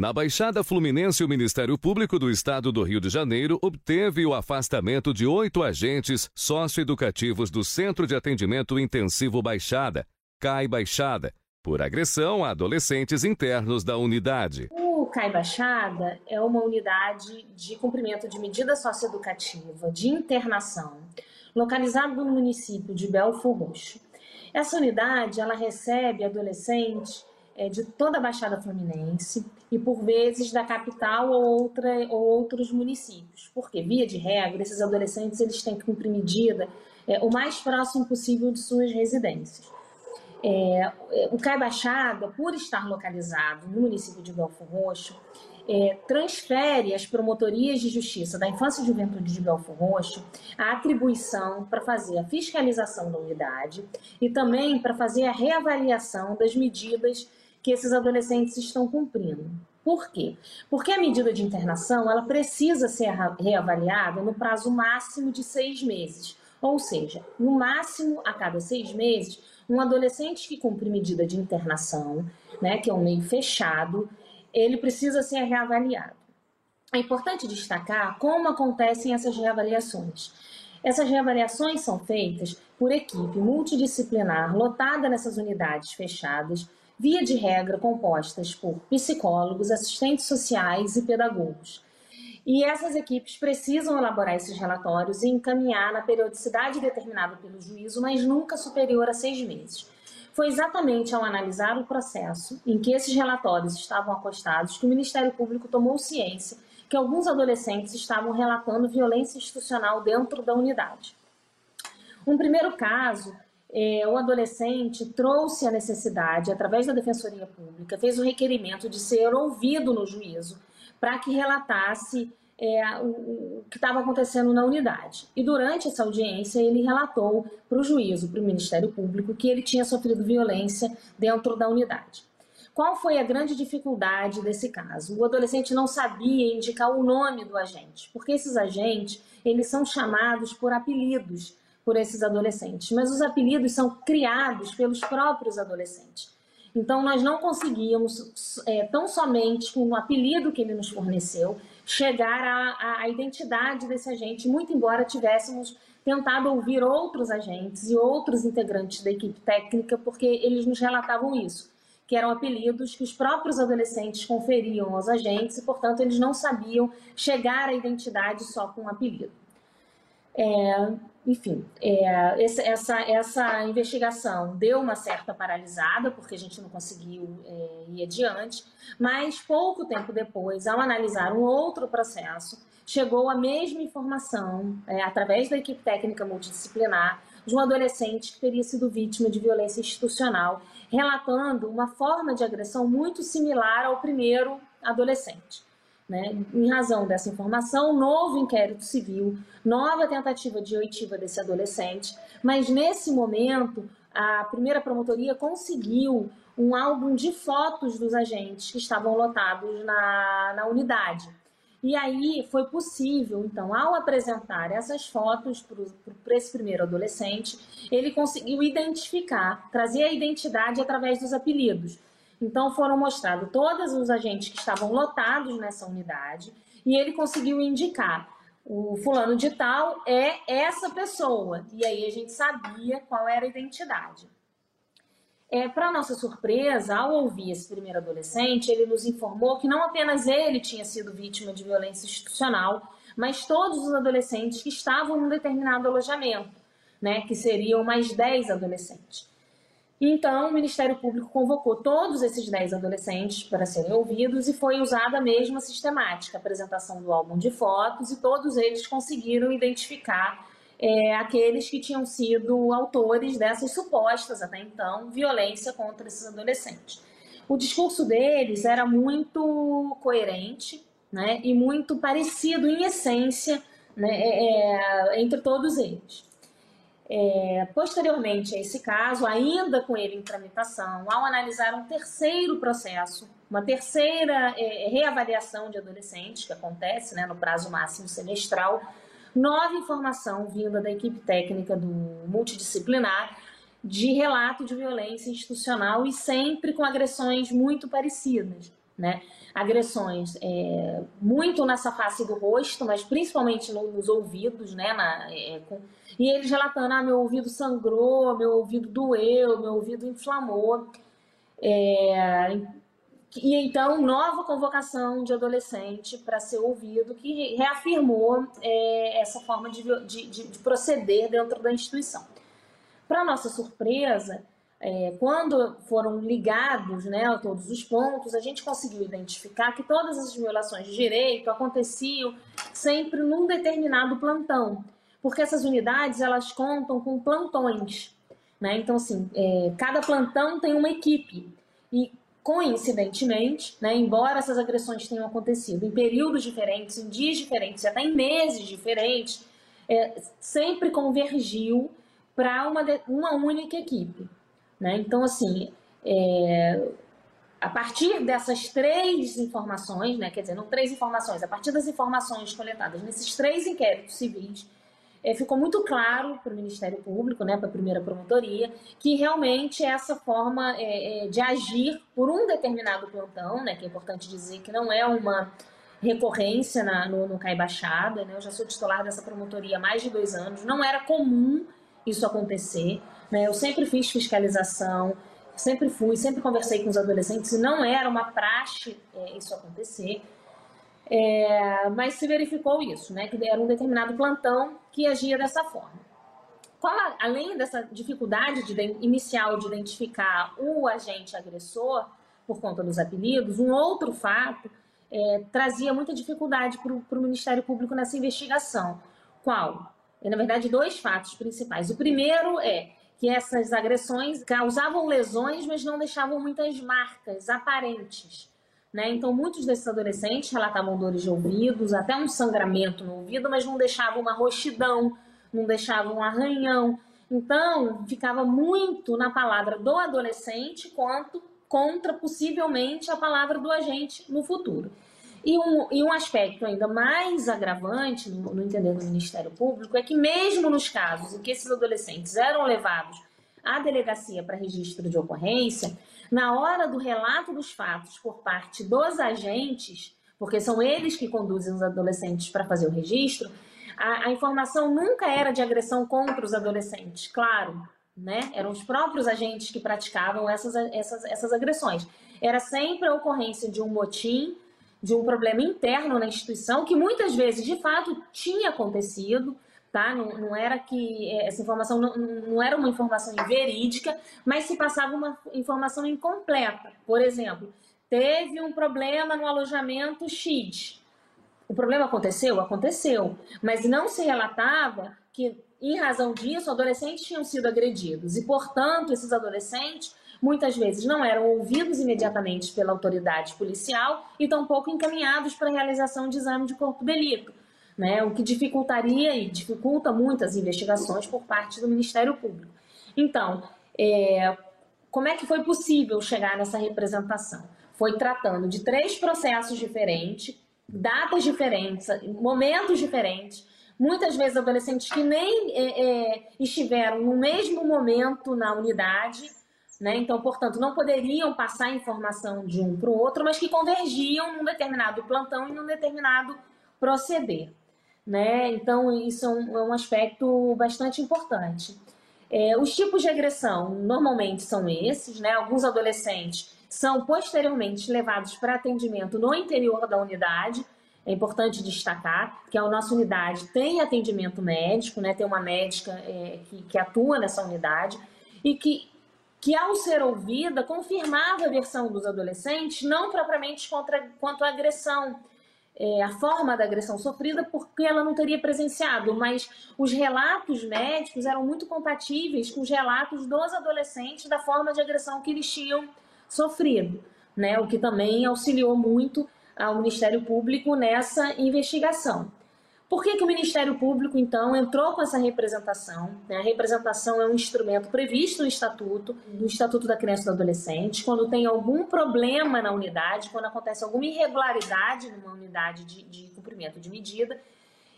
Na Baixada Fluminense, o Ministério Público do Estado do Rio de Janeiro obteve o afastamento de oito agentes socioeducativos do Centro de Atendimento Intensivo Baixada, CAI Baixada, por agressão a adolescentes internos da unidade. O CAI Baixada é uma unidade de cumprimento de medida socioeducativa de internação, localizado no município de Belfor Roxo. Essa unidade ela recebe adolescentes de toda a Baixada Fluminense e, por vezes, da capital ou, outra, ou outros municípios. Porque, via de regra, esses adolescentes eles têm que cumprir medida é, o mais próximo possível de suas residências. É, o CAI Baixada, por estar localizado no município de Belfor Roxo, é, transfere às promotorias de justiça da infância e juventude de Belfor Roxo a atribuição para fazer a fiscalização da unidade e também para fazer a reavaliação das medidas que esses adolescentes estão cumprindo. Por quê? Porque a medida de internação ela precisa ser reavaliada no prazo máximo de seis meses. Ou seja, no máximo a cada seis meses, um adolescente que cumpre medida de internação, né, que é um meio fechado, ele precisa ser reavaliado. É importante destacar como acontecem essas reavaliações. Essas reavaliações são feitas por equipe multidisciplinar lotada nessas unidades fechadas, via de regra compostas por psicólogos, assistentes sociais e pedagogos. E essas equipes precisam elaborar esses relatórios e encaminhar na periodicidade determinada pelo juízo, mas nunca superior a seis meses. Foi exatamente ao analisar o processo em que esses relatórios estavam acostados que o Ministério Público tomou ciência que alguns adolescentes estavam relatando violência institucional dentro da unidade. Um primeiro caso é, o adolescente trouxe a necessidade, através da Defensoria Pública, fez o requerimento de ser ouvido no juízo para que relatasse é, o, o, que estava acontecendo na unidade. E durante essa audiência, ele relatou para o juízo, para o Ministério Público, que ele tinha sofrido violência dentro da unidade. Qual foi a grande dificuldade desse caso? O adolescente não sabia indicar o nome do agente, porque esses agentes eles são chamados por apelidos por esses adolescentes, mas os apelidos são criados pelos próprios adolescentes. Então, nós não conseguíamos, é, tão somente com o apelido que ele nos forneceu, chegar à, à identidade desse agente, muito embora tivéssemos tentado ouvir outros agentes e outros integrantes da equipe técnica, porque eles nos relatavam isso, que eram apelidos que os próprios adolescentes conferiam aos agentes e, portanto, eles não sabiam chegar à identidade só com um apelido. É, enfim, é, essa, essa investigação deu uma certa paralisada, porque a gente não conseguiu é, ir adiante, mas pouco tempo depois, ao analisar um outro processo, chegou a mesma informação, é, através da equipe técnica multidisciplinar, de um adolescente que teria sido vítima de violência institucional, relatando uma forma de agressão muito similar ao primeiro adolescente. Né? Em razão dessa informação, novo inquérito civil, nova tentativa de oitiva desse adolescente, mas nesse momento a primeira promotoria conseguiu um álbum de fotos dos agentes que estavam lotados na, na unidade. E aí foi possível, então, ao apresentar essas fotos para esse primeiro adolescente, ele conseguiu identificar, trazer a identidade através dos apelidos. Então foram mostrados todos os agentes que estavam lotados nessa unidade e ele conseguiu indicar o fulano de tal é essa pessoa. E aí a gente sabia qual era a identidade. É, Para nossa surpresa, ao ouvir esse primeiro adolescente, ele nos informou que não apenas ele tinha sido vítima de violência institucional, mas todos os adolescentes que estavam num determinado alojamento, né, que seriam mais 10 adolescentes. Então, o Ministério Público convocou todos esses 10 adolescentes para serem ouvidos e foi usada a mesma sistemática, apresentação do álbum de fotos, e todos eles conseguiram identificar é, aqueles que tinham sido autores dessas supostas, até então, violência contra esses adolescentes. O discurso deles era muito coerente né, e muito parecido, em essência, né, é, é entre todos eles. É, posteriormente a esse caso, ainda com ele em tramitação, ao analisar um terceiro processo, uma terceira é, reavaliação de adolescentes, que acontece né, no prazo máximo semestral, nova informação vinda da equipe técnica do multidisciplinar de relato de violência institucional e sempre com agressões muito parecidas. Né? Agressões é, muito nessa face do rosto, mas principalmente no, nos ouvidos, né? Na, é, com, e eles relatando: ah, meu ouvido sangrou, meu ouvido doeu, meu ouvido inflamou. É, e então, nova convocação de adolescente para ser ouvido, que reafirmou é, essa forma de, de, de, proceder dentro da instituição. Para nossa surpresa, é, quando foram ligados né, a todos os pontos, a gente conseguiu identificar que todas as violações de direito aconteciam sempre num determinado plantão, porque essas unidades elas contam com plantões. Né? Então, assim, é, cada plantão tem uma equipe. E, coincidentemente, né, embora essas agressões tenham acontecido em períodos diferentes, em dias diferentes, até em meses diferentes, é, sempre convergiu para uma, uma única equipe. Né? Então, assim, é, a partir dessas três informações, né, quer dizer, não três informações, a partir das informações coletadas nesses três inquéritos civis, é, ficou muito claro para o Ministério Público, né, para a primeira promotoria, que realmente essa forma é, é, de agir por um determinado plantão, né, que é importante dizer que não é uma recorrência na, no, no CAI né, eu já sou titular dessa promotoria há mais de dois anos, não era comum isso acontecer. Né? Eu sempre fiz fiscalização, sempre fui, sempre conversei com os adolescentes não era uma praxe é, isso acontecer. É, mas se verificou isso, né? Que era um determinado plantão que agia dessa forma. Qual, além dessa dificuldade de, inicial de identificar o agente agressor por conta dos apelidos, um outro fato é, trazia muita dificuldade para o Ministério Público nessa investigação. Qual? É, na verdade, dois fatos principais. O primeiro é que essas agressões causavam lesões, mas não deixavam muitas marcas aparentes. Né? Então, muitos desses adolescentes relatavam dores de ouvidos, até um sangramento no ouvido, mas não deixavam uma roxidão, não deixavam um arranhão. Então, ficava muito na palavra do adolescente quanto contra, possivelmente, a palavra do agente no futuro. E um, e um aspecto ainda mais agravante, no, no entender do Ministério Público, é que mesmo nos casos em que esses adolescentes eram levados à delegacia para registro de ocorrência, na hora do relato dos fatos por parte dos agentes, porque são eles que conduzem os adolescentes para fazer o registro, a, a, informação nunca era de agressão contra os adolescentes, claro, né? Eram os próprios agentes que praticavam essas, essas, essas agressões. Era sempre a ocorrência de um motim de um problema interno na instituição, que muitas vezes, de fato, tinha acontecido, tá? Não, não era que é, essa informação não, não era uma informação verídica, mas se passava uma informação incompleta. Por exemplo, teve um problema no alojamento X. O problema aconteceu? Aconteceu. Mas não se relatava que, em razão disso, adolescentes tinham sido agredidos. E, portanto, esses adolescentes muitas vezes não eram ouvidos imediatamente pela autoridade policial e tampouco encaminhados para a realização de exame de corpo de delito, né? o que dificultaria e dificulta muitas investigações por parte do Ministério Público. Então, é, como é que foi possível chegar nessa representação? Foi tratando de três processos diferentes, datas diferentes, momentos diferentes, muitas vezes adolescentes que nem é, é, estiveram no mesmo momento na unidade né? Então, portanto, não poderiam passar informação de um para o outro, mas que convergiam num determinado plantão e num determinado proceder. Né? Então, isso é um, é um aspecto bastante importante. É, os tipos de agressão normalmente são esses, né? Alguns adolescentes são posteriormente levados para atendimento no interior da unidade. É importante destacar que a nossa unidade tem atendimento médico, né? Tem uma médica é, que, que atua nessa unidade e que que, ao ser ouvida, confirmava a versão dos adolescentes, não propriamente contra, quanto à agressão, é, a forma da agressão sofrida, porque ela não teria presenciado, mas os relatos médicos eram muito compatíveis com os relatos dos adolescentes da forma de agressão que eles tinham sofrido, né? o que também auxiliou muito ao Ministério Público nessa investigação. Por que, que o Ministério Público, então, entrou com essa representação? Né? A representação é um instrumento previsto no Estatuto, no Estatuto da Criança e do Adolescente, quando tem algum problema na unidade, quando acontece alguma irregularidade numa unidade de, de cumprimento de medida,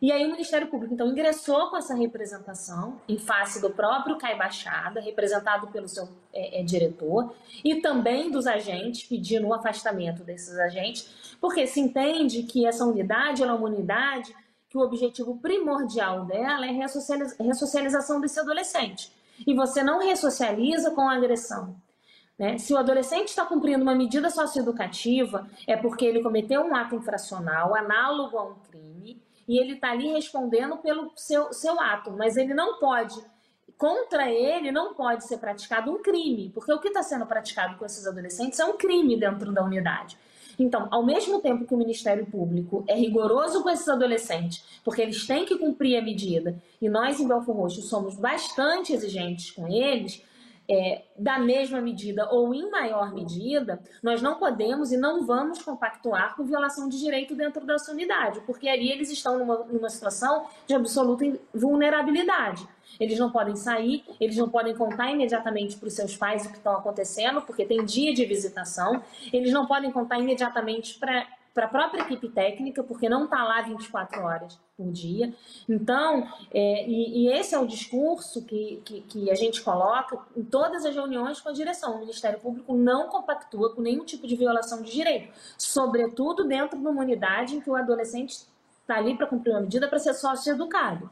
E aí o Ministério Público, então, ingressou com essa representação em face do próprio Cai Baixada, representado pelo seu é, é, diretor, e também dos agentes, pedindo o afastamento desses agentes, porque se entende que essa unidade é uma unidade que o objetivo primordial dela é a ressocialização desse adolescente. E você não ressocializa com agressão. Né? Se o adolescente está cumprindo uma medida socioeducativa, é porque ele cometeu um ato infracional análogo a um crime e ele está ali respondendo pelo seu, seu ato, mas ele não pode, contra ele não pode ser praticado um crime, porque o que está sendo praticado com esses adolescentes é um crime dentro da unidade. Então, ao mesmo tempo que o Ministério Público é rigoroso com esses adolescentes, porque eles têm que cumprir a medida, e nós em Belfor Roxo somos bastante exigentes com eles, é, da mesma medida ou em maior medida, nós não podemos e não vamos compactuar com violação de direito dentro da unidade, porque ali eles estão numa, numa situação de absoluta vulnerabilidade. Eles não podem sair, eles não podem contar imediatamente para os seus pais o que está acontecendo, porque tem dia de visitação, eles não podem contar imediatamente para para a própria equipe técnica, porque não está lá 24 horas por dia. Então, é, e, e, esse é o discurso que, que, que, a gente coloca em todas as reuniões com a direção. O Ministério Público não compactua com nenhum tipo de violação de direito, sobretudo dentro de uma unidade em que o adolescente está ali para cumprir uma medida para ser sócio educado.